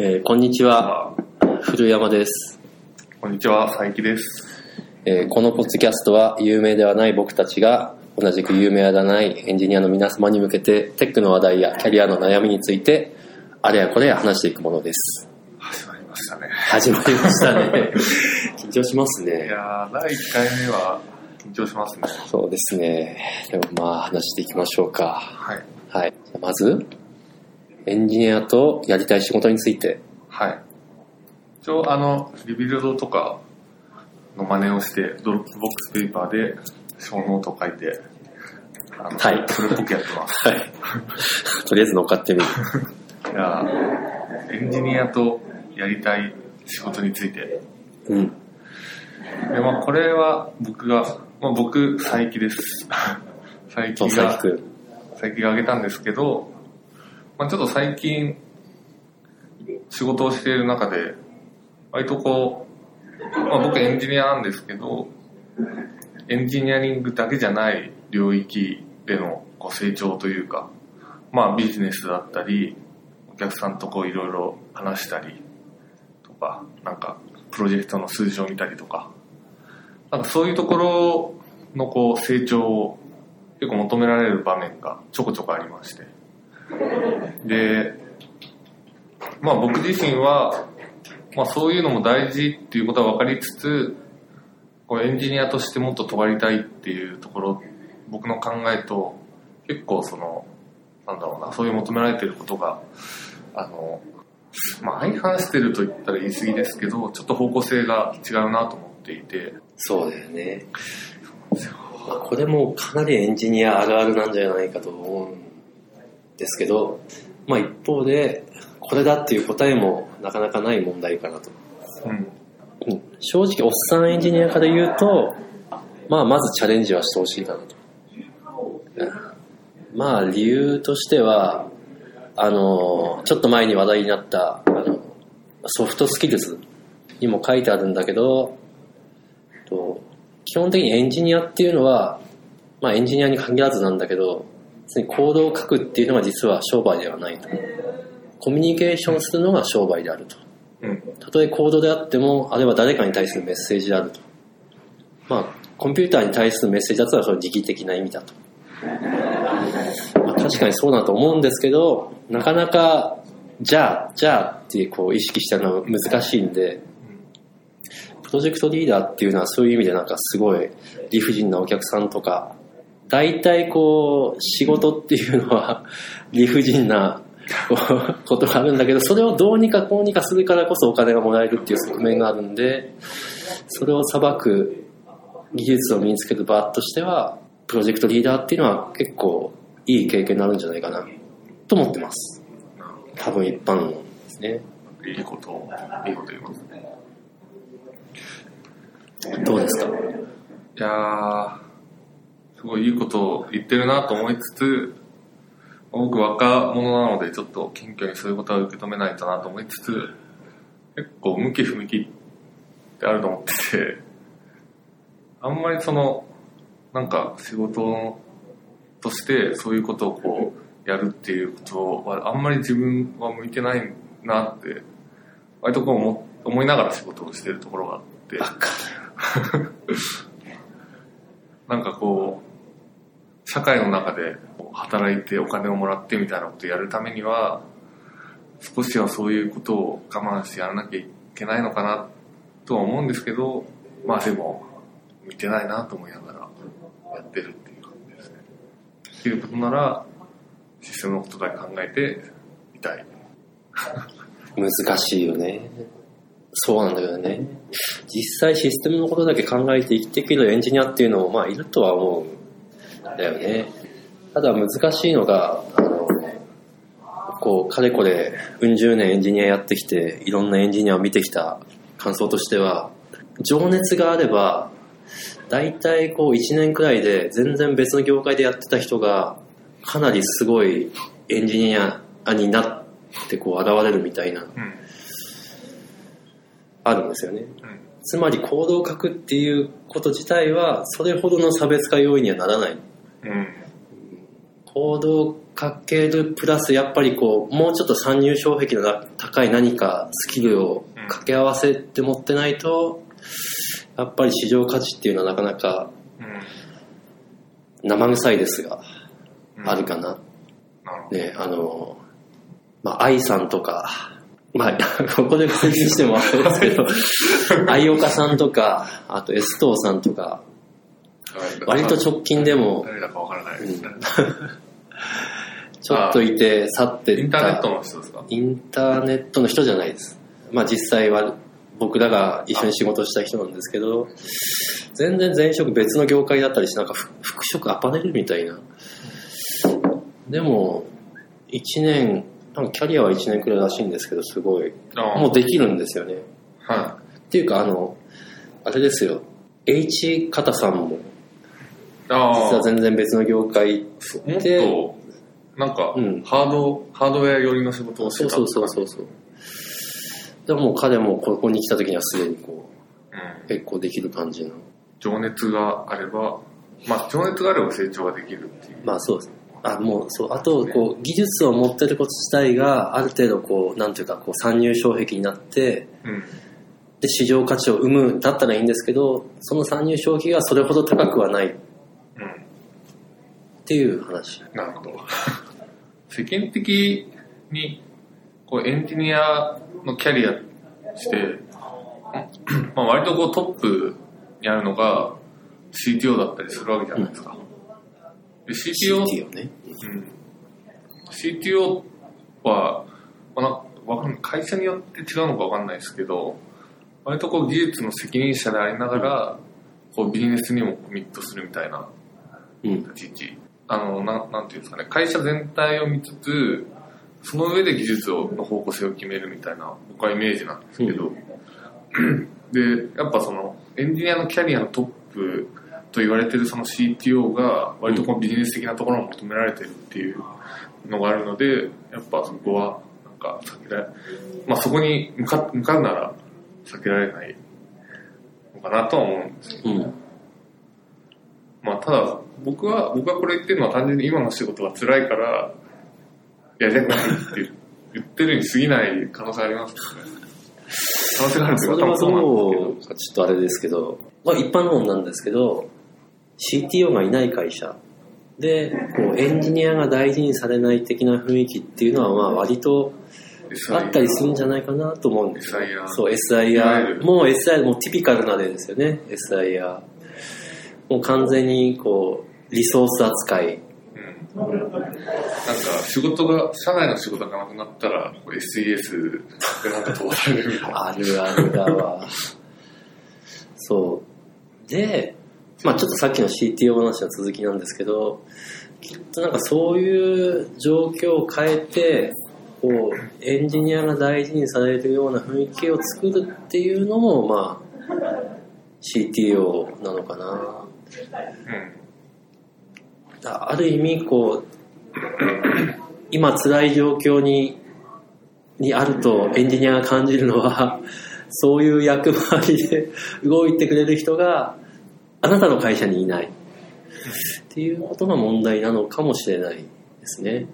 えーこんにちは、古山です、こんにちは、佐伯です。えーこのポッドキャストは有名ではない僕たちが同じく有名ではないエンジニアの皆様に向けてテックの話題やキャリアの悩みについてあれやこれや話していくものです。始まりましたね。始まりましたね。緊張しますいね。やー、第1回目は緊張しますね。そうですね。でもまあ話していきましょうか。はい。はい。じゃあまず、エンジニアとやりたい仕事について。はい。一応、あの、リビルドとかの真似をして、ドロップボックスペーパーでショーノートを書いて、あのはいそれっぽくやってます。はい。とりあえず乗っかってみる。いやーエンジニアとやりたい仕事について。うん。で、まあ、これは僕が、まあ、僕、佐伯です。佐と、伯が。佐伯が挙げたんですけど、まあ、ちょっと最近仕事をしている中で割とこう、まあ、僕エンジニアなんですけどエンジニアリングだけじゃない領域でのこう成長というか、まあ、ビジネスだったりお客さんとこういろいろ話したりとかなんかプロジェクトの数字を見たりとかなんかそういうところのこう成長を結構求められる場面がちょこちょこありまして。でまあ僕自身は、まあ、そういうのも大事っていうことは分かりつつこうエンジニアとしてもっと尖りたいっていうところ僕の考えと結構そのなんだろうなそういう求められてることがあのまあ相反してると言ったら言い過ぎですけどちょっと方向性が違うなと思っていてそうだよね。これもかなりエンジニアあるあるなんじゃないかと思うんですけど、まあ一方で、これだっていう答えもなかなかない問題かなと。うんうん正直、おっさんエンジニアから言うと、まあまずチャレンジはしてほしいかなと。うんまあ理由としては、あの、ちょっと前に話題になった、あの、ソフトスキルズにも書いてあるんだけど、と基本的にエンジニアっていうのは、まあエンジニアに限らずなんだけど、別にコードを書くっていうのが実は商売ではないと。コミュニケーションするのが商売であると。うんたとえコードであっても、あれは誰かに対するメッセージであると。まあ、コンピューターに対するメッセージだったらそれ時期的な意味だと。まあ、確かにそうだと思うんですけど、なかなか、じゃあ、じゃあってこう意識したのは難しいんで、プロジェクトリーダーっていうのはそういう意味でなんかすごい理不尽なお客さんとか、大体こう仕事っていうのは 理不尽な ことがあるんだけど、それをどうにかこうにかするからこそお金がもらえるっていう側面があるんで、それを裁く技術を身につける場としては、プロジェクトリーダーっていうのは結構いい経験になるんじゃないかなと思ってます。多分一般論ですね。いいことをいいこと言いますねどうですか？いやー、すごいいいことを言ってるなと思いつつ、僕若者なのでちょっと謙虚にそういうことは受け止めないとなと思いつつ、結構向き不向きってあると思ってて、あんまりその、なんか仕事としてそういうことをこうやるっていうことはあんまり自分は向いてないなって、割とこう思思いながら仕事をしてるところがあって。なんかこう、社会の中で働いてお金をもらってみたいなことをやるためには、少しはそういうことを我慢してやらなきゃいけないのかなとは思うんですけど、まあでも、見てないなと思いながらやってるっていう感じですね。できることなら、システムのことだけ考えていたい。難しいよね。そうなんだけどね。実際システムのことだけ考えて生きていけるエンジニアっていうのもまあいるとは思うだよね。ただ難しいのが、あの、こう、かれこれ、うん十年エンジニアやってきて、いろんなエンジニアを見てきた感想としては、情熱があれば、大体こう1年くらいで全然別の業界でやってた人が、かなりすごいエンジニアになってこう現れるみたいな、うん。あるんですよね。うん。つまり行動を書くっていうこと自体は、それほどの差別化要因にはならない。うん。行動をかけるプラスやっぱりこう、もうちょっと参入障壁のな高い何かスキルを掛け合わせて持ってないと、やっぱり市場価値っていうのはなかなかうん。生臭いですが、うんあるかな。ね、あの、まあ、愛さんとか、まあ、ここで説明してもあれですけど、愛岡さんとか、あとエストーさんとか、割と直近でも、誰だかわからないですね。ちょっといて去ってったインターネットの人ですか？インターネットの人じゃないです。まあ実際は僕らが一緒に仕事した人なんですけど、全然前職別の業界だったりして、なんかふ服飾アパレルみたいな。でも、1年、なんかキャリアは1年くらいらしいんですけど、すごい。もうできるんですよね。はっていうか、あの、あれですよ。H 方さんも。実は全然別の業界もっで、と、なんか、うんハード、ハードウェア寄りの仕事をしてたそうそうそうそう。でも彼もここに来た時にはすでにこう、うん。結構できる感じの。情熱があれば、まあ、情熱があれば成長ができるっていう。まあそうですね。あ、もうそう。あと、こう、技術を持ってること自体がある程度こう、なんていうか、こう、参入障壁になって、うん。で、市場価値を生む、だったらいいんですけど、その参入障壁がそれほど高くはない。ていう話。なるほど。世間的に、こう、エンジニアのキャリアして、まあ、割とこうトップにあるのが CTO だったりするわけじゃないですか。で CTO、CTO ね。うん CTO は、まあ会社によって違うのかわかんないですけど、割とこう技術の責任者でありながら、こうビジネスにもコミットするみたいなうん。立ち位置。あの、なん、なんていうんですかね、会社全体を見つつ、その上で技術をの方向性を決めるみたいな、僕はイメージなんですけど、で、やっぱその、エンジニアのキャリアのトップと言われてるその CTO が、割とこうビジネス的なところを求められてるっていうのがあるので、やっぱそこは、なんか避けられ、まあそこに向か向かうなら避けられないのかなとは思うんですけどうん。まあ、ただ、僕は、僕がこれ言ってるのは単純に今の仕事が辛いから、やりたくないって言ってるに過ぎない可能性ありますよね。可能性があるっていうか、多そうなちょっとあれですけど、まあ一般論なんですけど、CTO がいない会社で、こうエンジニアが大事にされない的な雰囲気っていうのは、まあ割と。あったりするんじゃないかなと思うんですよ。SIR そう、SIR。るもう SIR、もうティピカルな例ですよね、SIR。もう完全にこう、リソース扱い。うん。なんか、仕事が、社内の仕事がなくなったら、SES でなんか飛ばされるみたいな。あるあるだわ。そう。で、まあちょっとさっきの CTO 話の続きなんですけど、きっとなんかそういう状況を変えて、こう、エンジニアが大事にされるような雰囲気を作るっていうのも、まあ、CTO なのかな。うん。あある意味、こう、今辛い状況に、にあるとエンジニアが感じるのは、そういう役回りで 動いてくれる人があなたの会社にいない。っていうことが問題なのかもしれないですね。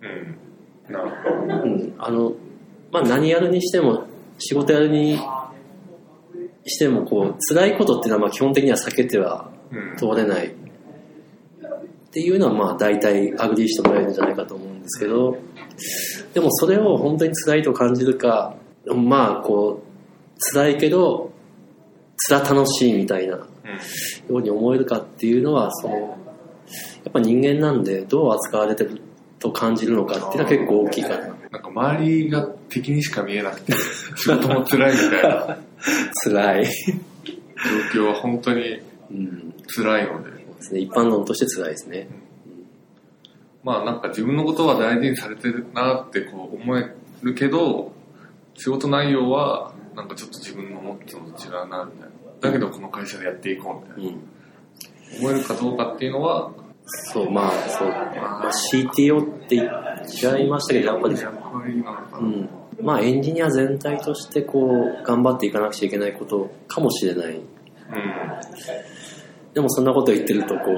うん。なるほど。うん。あの、まあ何やるにしても、仕事やるにしても、こう、辛いことっていうのはまあ基本的には避けてはうん。通れないっていうのはまあ大体 agree してもらえるんじゃないかと思うんですけどでもそれを本当に辛いと感じるかまあこう辛いけど辛楽しいみたいなように思えるかっていうのはそのやっぱ人間なんでどう扱われてると感じるのかっていうのは結構大きいかな。なんか周りが敵にしか見えなくて、仕事も辛いみたいな。辛い、状況は本当にうん。辛いので。ですね、一般論として辛いですねまあなんか自分のことは大事にされてるなってこう思えるけど、仕事内容はなんかちょっと自分の思ってたのと違うなみたいな。だけどこの会社でやっていこうみたいな。うん思えるかどうかっていうのは、そうまあそう、まあ、CTO って言っちゃいましたけどやっぱり。うん、まあエンジニア全体としてこう頑張っていかなくちゃいけないことかもしれないうん。でもそんなこと言ってるとこう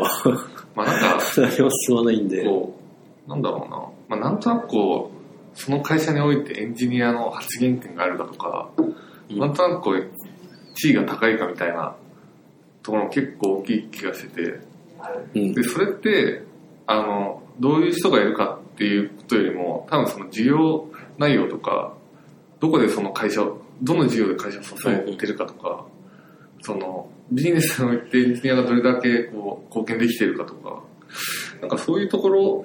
まあなんか、何も進まないんで。こう、なんだろうな、まあ、なんとなくこう、その会社においてエンジニアの発言権があるだとか、うん。なんとなくこう、地位が高いかみたいなところも結構大きい気がしてて、うん。で、それって、あの、どういう人がいるかっていうことよりも、多分その事業内容とか、どこでその会社を、どの事業で会社を支えてるかとか、その、ビジネスにおいてエンジニアがどれだけこう貢献できてるかとか、なんかそういうところ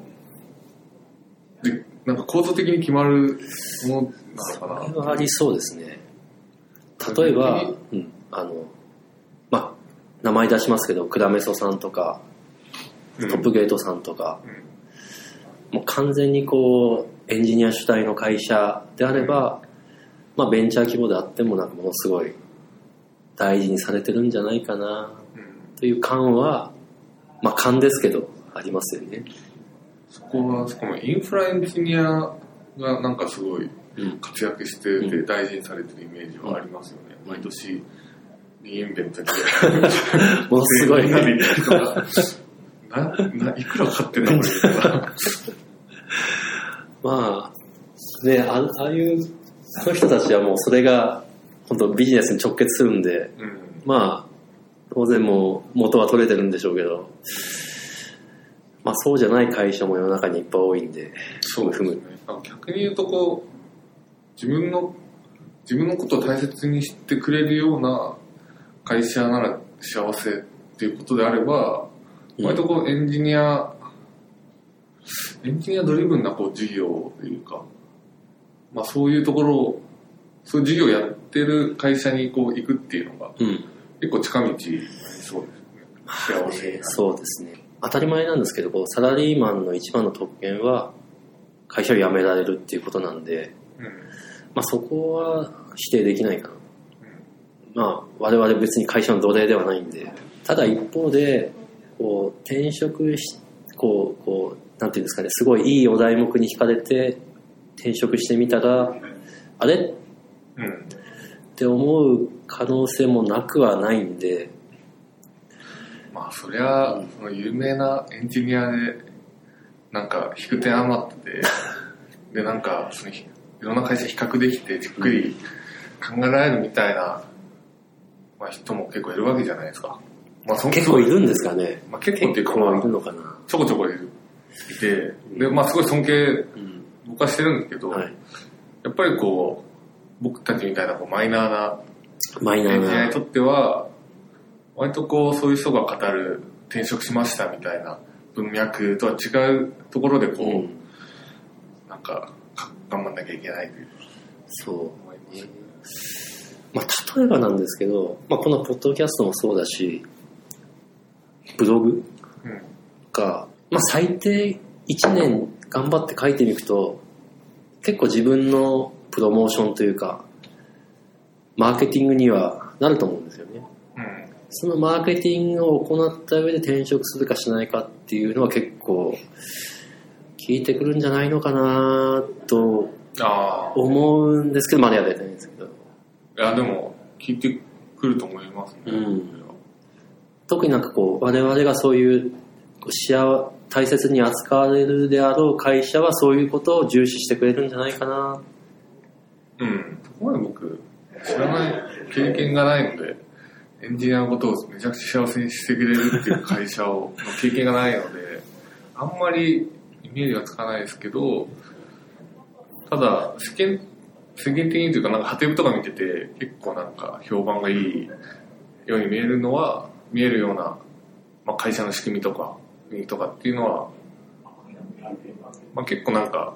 で、なんか構造的に決まるものなのかな。それはありそうですね。例えば、うん、あの、まあ、名前出しますけど、クラメソさんとか、うん。トップゲートさんとか、もう完全にこう、エンジニア主体の会社であれば、まあ、ベンチャー規模であっても、なんかものすごい大事にされてるんじゃないかな、うんという感は、まあ、感ですけど、ありますよね。そこは、しかもインフラエンジニアがなんかすごいうん。活躍してうて大事にされてるイメージはありますよね。毎年、リーンベントで。ものすごい。な。な、な、いくらかかってんのこれ。まあ、ね、あああいう、あの人たちはもうそれが、本当ビジネスに直結するんで、うん。まあ、当然もう元は取れてるんでしょうけど、まあそうじゃない会社も世の中にいっぱい多いんで、そうですね。あ逆に言うとこう、自分の、自分のことを大切にしてくれるような会社なら幸せっていうことであれば、うん割とこうエンジニア、エンジニアドリブンなこう事業というか、まあそういうところを、そういう事業をやってる会社にこう行くっていうのがうん。結構近道になりそうですね。幸せになるそうですね。当たり前なんですけど、こうサラリーマンの一番の特権は、会社を辞められるっていうことなんで、うん。まあそこは否定できないかな。まあ我々別に会社の奴隷ではないんで、ただ一方で、こう転職し、こう、こう、なんていうんですかね、すごいいいお題目に惹かれて転職してみたら、あれ？っうん。て思う可能性もなくはないんで、まあそりゃ、その有名なエンジニアで、なんか引く手余ってて、でなんかそのいろんな会社比較できてじっくり考えられるみたいな、まあ、人も結構いるわけじゃないですか。まあそ結構いるんですかね。まあ結構っていうか、のかな。ちょこちょこいる。いて、で、まあすごい尊敬うん。僕はしてるんですけど、はい。やっぱりこう、僕たちみたいなこうマイナーなマイナーなエンジニアにと。っては、割とこう、そういう人が語る転職しましたみたいな文脈とは違うところでこう、うん。なんか、か頑張んなきゃいけないというそう。思います。まあ、例えばなんですけど、まあ、このポッドキャストもそうだし、ブログうん。が、まあ、最低1年頑張って書いてみると、結構自分のプロモーションというか、マーケティングにはなると思うんですよね。うん。そのマーケティングを行った上で転職するかしないかっていうのは結構、効いてくるんじゃないのかなと。思うんですけど、まだやれてないんですけど。いや、でも、聞いてくると思いますね。うん特になんかこう我々がそういう幸大切に扱われるであろう会社はそういうことを重視してくれるんじゃないかなうん。そこまで僕、知らない、経験がないので、エンジニアのことをめちゃくちゃ幸せにしてくれるっていう会社を、の経験がないので、あんまりイメージはつかないですけど、ただ、世間、世間的にというか、なんか、ハテブとか見てて、結構なんか、評判がいいように見えるのは、見えるような、まあ、会社の仕組みとか、雰囲気とかっていうのは、まあ、結構なんか、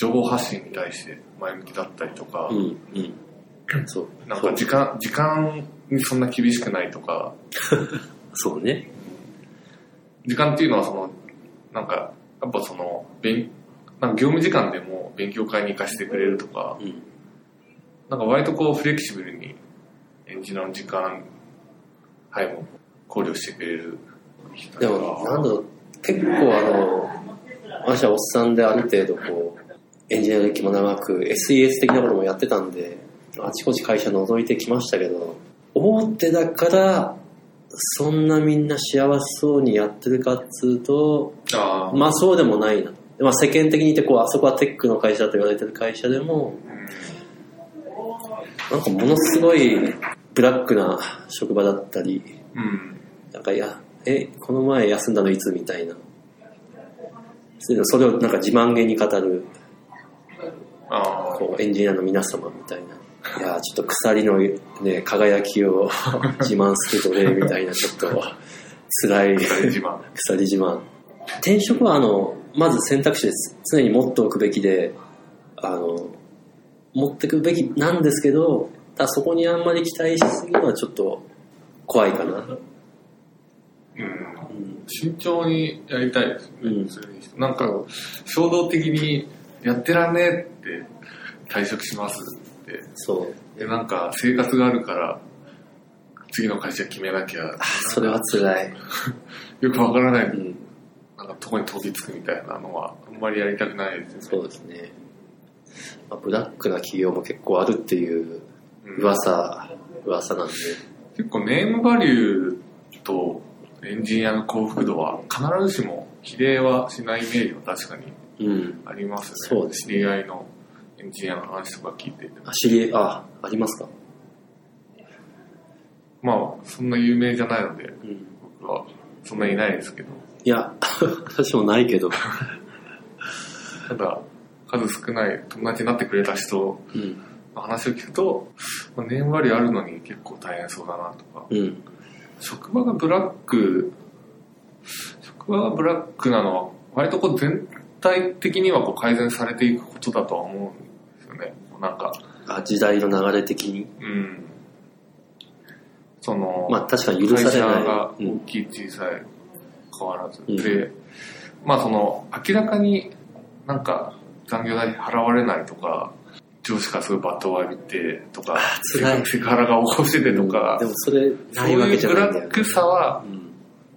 情報発信に対して前向きだったりとか、うんうん。そう。なんか時間、時間にそんな厳しくないとか、そうね。時間っていうのはその、なんか、やっぱその、勉、なんか業務時間でも勉強会に行かせてくれるとか、うん。なんか割とこうフレキシブルにエンジニアの時間配も考慮してくれる人でもなんだろう。結構あの私はおっさんである程度こうエンジニア歴も長く SES 的なこともやってたんであちこち会社覗いてきましたけど大手だからそんなみんな幸せそうにやってるかっつうとああ、まあそうでもないなと。まあ、世間的に言ってこう、あそこはテックの会社と言われてる会社でも、なんかものすごいブラックな職場だったり、うん。なんかいや、え、この前休んだのいつ？みたいな。それをなんか自慢げに語る。こうエンジニアの皆様みたいな。いやーちょっと鎖のね、輝きを自慢するとね、みたいなちょっと辛い自慢。鎖自慢。転職はあの、まず選択肢です。常に持っておくべきで、あの、持ってくべきなんですけど、ただそこにあんまり期待しすぎるのはちょっと怖いかな。うん。うん。慎重にやりたいですね。うんなんか、衝動的にやってらんねえって退職しますって。そう。で、なんか生活があるから、次の会社決めなきゃ、それは辛い。よくわからない、うん。なんかとこに飛びつくみたいなのは、あんまりやりたくないですよね。そうですね。まあ、ブラックな企業も結構あるっていううん噂、噂なんで。結構ネームバリューとエンジニアの幸福度は必ずしも比例はしないイメージは確かにうん。ありますね。そうです知り合いのエンジニアの話とか聞いてて。あ、知り合い、あ、ありますか？まあ、そんな有名じゃないので、うん。僕はそんなにいないですけど、いや、私もないけど。ただ、数少ない友達になってくれた人うん。の話を聞くと、まあ、年割りあるのに結構大変そうだなとか、うん。職場がブラック、職場がブラックなのは、割とこう全体的にはこう改善されていくことだとは思うんですよね。なんか、あ、時代の流れ的に？うん。その、まあ確かに許されない会社がうん大きい小さい変わらず。うんで、まあその、明らかになんか残業代払われないとか、上司からすごいバットを浴びてとか、セクハラが起こしててとか、でもそれ、そうないわけじいうブゃないんだよ、ね。ラックさは、うん。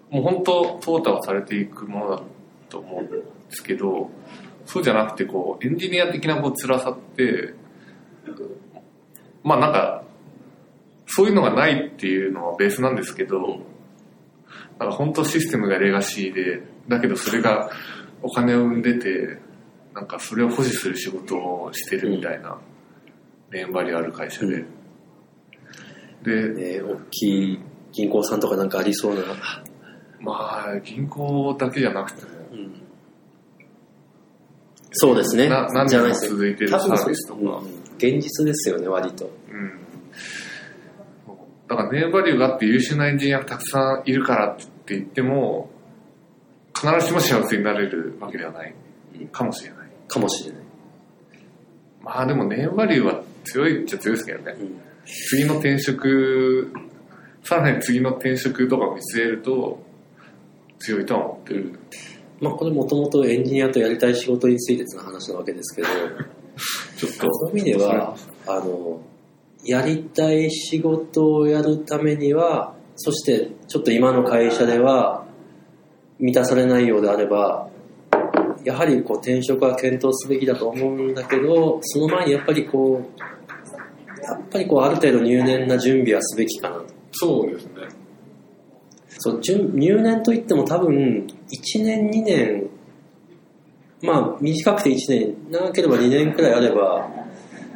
もう本当、淘汰はされていくものだと思うんですけど、そうじゃなくて、こう、エンジニア的なこう辛さって、まあなんか、そういうのがないっていうのはベースなんですけど、なんか本当システムがレガシーで、だけどそれがお金を生んでて、なんかそれを保持する仕事をしてるみたいな、年張りある会社で。で、ね大きい銀行さんとかなんかありそうな。まあ、銀行だけじゃなくても、うん。そうですね。な何年もじゃないです続いてる？多分サービスとかうん現実ですよね、割と。うん。だからネームバリューがあって優秀なエンジニアがたくさんいるからって言っても、必ずしも幸せになれるわけではないかもしれない。かもしれない。まあでもネームバリューは強いっちゃ強いですけどね。うん。次の転職、さらに次の転職とかを見据えると強いとは思ってる。まあこれもともとエンジニアとやりたい仕事についての話なわけですけど、ちょっと。そういう意味では、あの、やりたい仕事をやるためには、そしてちょっと今の会社では満たされないようであれば、やはりこう転職は検討すべきだと思うんだけど、その前にやっぱりこう、やっぱりこうある程度入念な準備はすべきかなと。そうですね。そう準入念といっても多分1年2年。まあ短くて1年。長ければ2年くらいあれば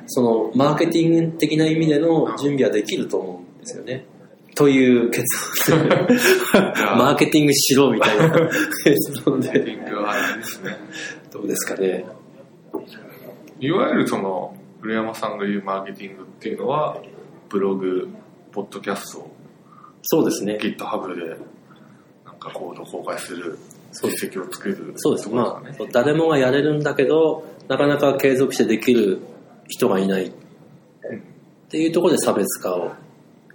そのマーケティング的な意味での準備はできると思うんですよね。という結論でマーケティングしろみたいな結論で。どうですかね。いわゆるその、古山さんが言うマーケティングっていうのは、ブログ、ポッドキャスト、そうですね。GitHub で、かコードを公開する、実績を作る。そうですまあね。そう誰もがやれるんだけどなかなか継続してできる人がいないっていうところで差別化を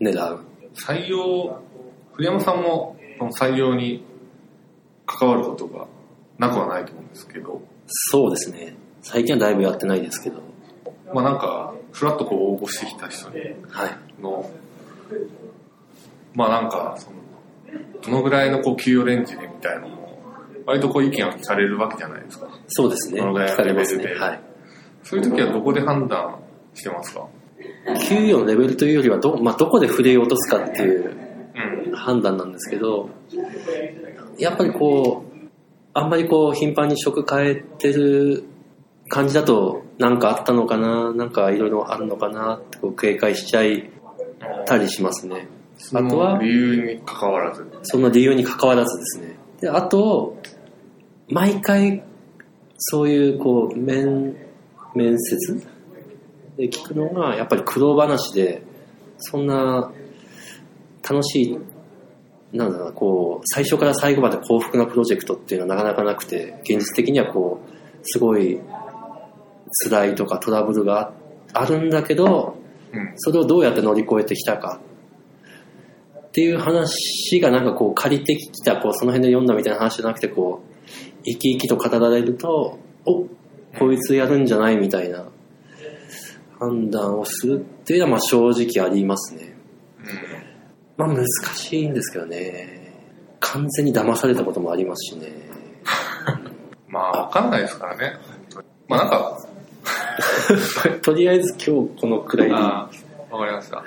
狙う採用、古山さんもその採用に関わることがなくはないと思うんですけど、そうですね。最近はだいぶやってないですけど。まあなんか、ふらっとこう応募してきた人にはい。の、まあなんか、その、どのぐらいのこう給与レンジでみたいなのも、割とこう意見を聞かれるわけじゃないですか。そうですね。このぐらいのレベ。ルではい。そういう時はどこで判断してますか？給与のレベルというよりはど、まあ、どこで触れ落とすかっていううん。判断なんですけど、やっぱりこう、あんまりこう頻繁に職変えてる感じだとなんかあったのかななんかいろいろあるのかなってこう警戒しちゃいたりしますね。あとは？理由に関わらず。その理由に関わらずですね。で、あと、毎回、そういう、こう、面、面接？で聞くのが、やっぱり苦労話で、そんな、楽しい、なんだろうな、こう、最初から最後まで幸福なプロジェクトっていうのはなかなかなくて、現実的にはこう、すごい、辛いとかトラブルがあるんだけど、うん。それをどうやって乗り越えてきたかっていう話がなんかこう借りてきたこうその辺で読んだみたいな話じゃなくてこう生き生きと語られるとおこいつやるんじゃないみたいな判断をするっていうのはまあ正直ありますね。まあ難しいんですけどね。完全に騙されたこともありますしね。まあ、わかんないですからね。まあなんか、とりあえず今日このくらいでわかりました。